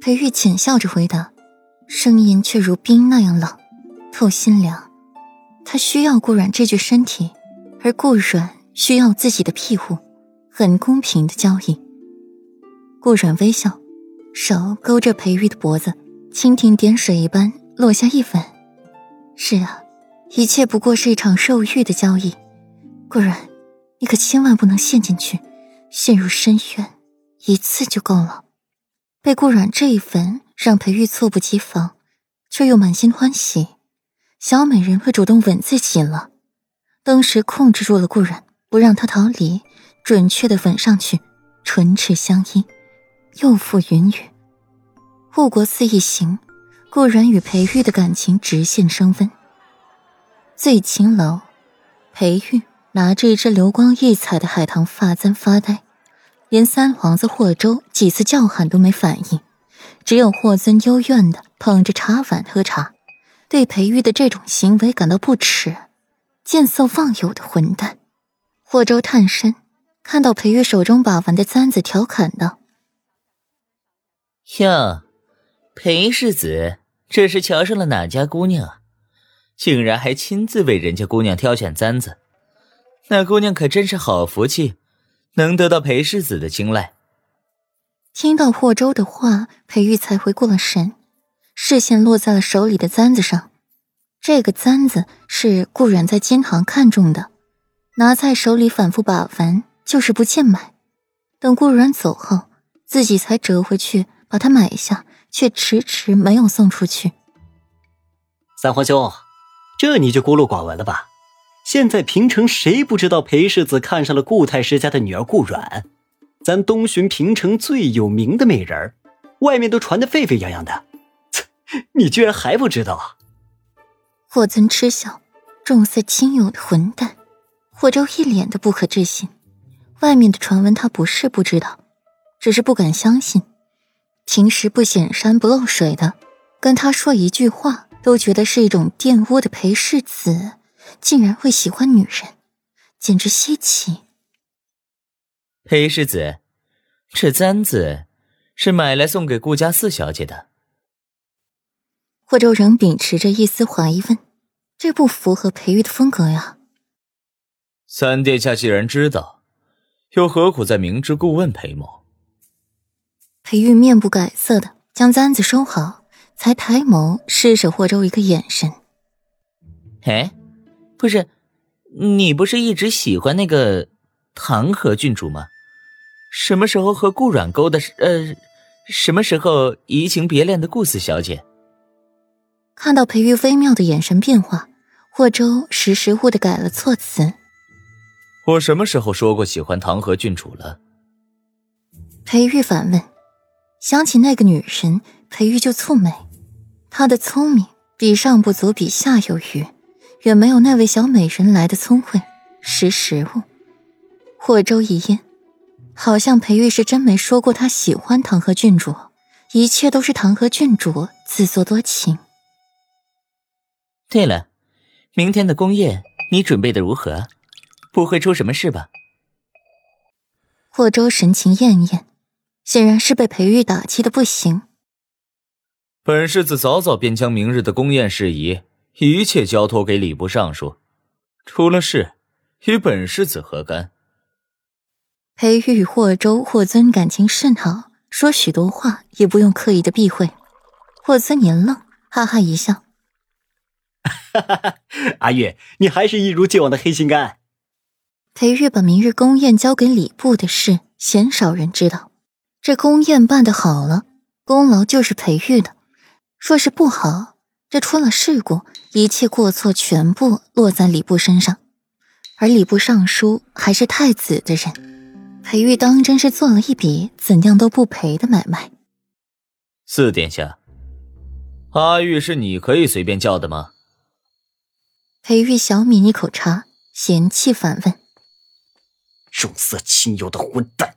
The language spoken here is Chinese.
裴玉浅笑着回答，声音却如冰那样冷，透心凉。他需要顾阮这具身体，而顾阮需要自己的庇护，很公平的交易。顾阮微笑，手勾着裴玉的脖子，蜻蜓点水一般落下一吻。是啊，一切不过是一场肉欲的交易。顾阮，你可千万不能陷进去，陷入深渊，一次就够了。被顾阮这一吻让裴玉猝不及防，却又满心欢喜。小美人会主动吻自己了，当时控制住了顾然，不让他逃离，准确的吻上去，唇齿相依，又复云雨。护国寺一行，顾然与裴玉的感情直线升温。醉青楼，裴玉拿着一只流光溢彩的海棠发簪发呆，连三皇子霍州几次叫喊都没反应，只有霍尊幽怨的捧着茶碗喝茶。对裴玉的这种行为感到不耻，见色忘友的混蛋。霍州探身，看到裴玉手中把玩的簪子，调侃道：“哟，裴世子，这是瞧上了哪家姑娘？竟然还亲自为人家姑娘挑选簪子，那姑娘可真是好福气，能得到裴世子的青睐。”听到霍州的话，裴玉才回过了神。视线落在了手里的簪子上，这个簪子是顾然在金堂看中的，拿在手里反复把玩，就是不见买。等顾然走后，自己才折回去把它买下，却迟迟没有送出去。三皇兄，这你就孤陋寡闻了吧？现在平城谁不知道裴世子看上了顾太师家的女儿顾阮，咱东巡平城最有名的美人外面都传得沸沸扬扬的。你居然还不知道啊？霍尊嗤笑，重色轻友的混蛋。霍州一脸的不可置信，外面的传闻他不是不知道，只是不敢相信。平时不显山不露水的，跟他说一句话都觉得是一种玷污的裴世子，竟然会喜欢女人，简直稀奇。裴世子，这簪子是买来送给顾家四小姐的。霍州仍秉持着一丝怀疑问：“这不符合裴玉的风格呀。”三殿下既然知道，又何苦在明知故问裴某？裴玉面不改色的将簪子收好，才抬眸施舍霍州一个眼神。哎，不是，你不是一直喜欢那个唐河郡主吗？什么时候和顾阮勾搭？呃，什么时候移情别恋的顾四小姐？看到裴玉微妙的眼神变化，霍州识时务的改了措辞。我什么时候说过喜欢唐河郡主了？裴玉反问。想起那个女人，裴玉就蹙眉。她的聪明比上不足，比下有余，远没有那位小美人来的聪慧，识时务。霍州一噎，好像裴玉是真没说过他喜欢唐河郡主，一切都是唐河郡主自作多情。对了，明天的宫宴你准备的如何？不会出什么事吧？霍州神情艳艳，显然是被裴玉打击的不行。本世子早早便将明日的宫宴事宜一切交托给礼部尚书，出了事与本世子何干？裴玉与霍州、霍尊感情甚好，说许多话也不用刻意的避讳。霍尊年愣，哈哈一笑。阿月，你还是一如既往的黑心肝。裴玉把明日宫宴交给礼部的事，鲜少人知道。这宫宴办得好了，功劳就是裴玉的；若是不好，这出了事故，一切过错全部落在礼部身上。而礼部尚书还是太子的人，裴玉当真是做了一笔怎样都不赔的买卖。四殿下，阿玉是你可以随便叫的吗？裴玉小抿一口茶，嫌弃反问：“重色轻友的混蛋！”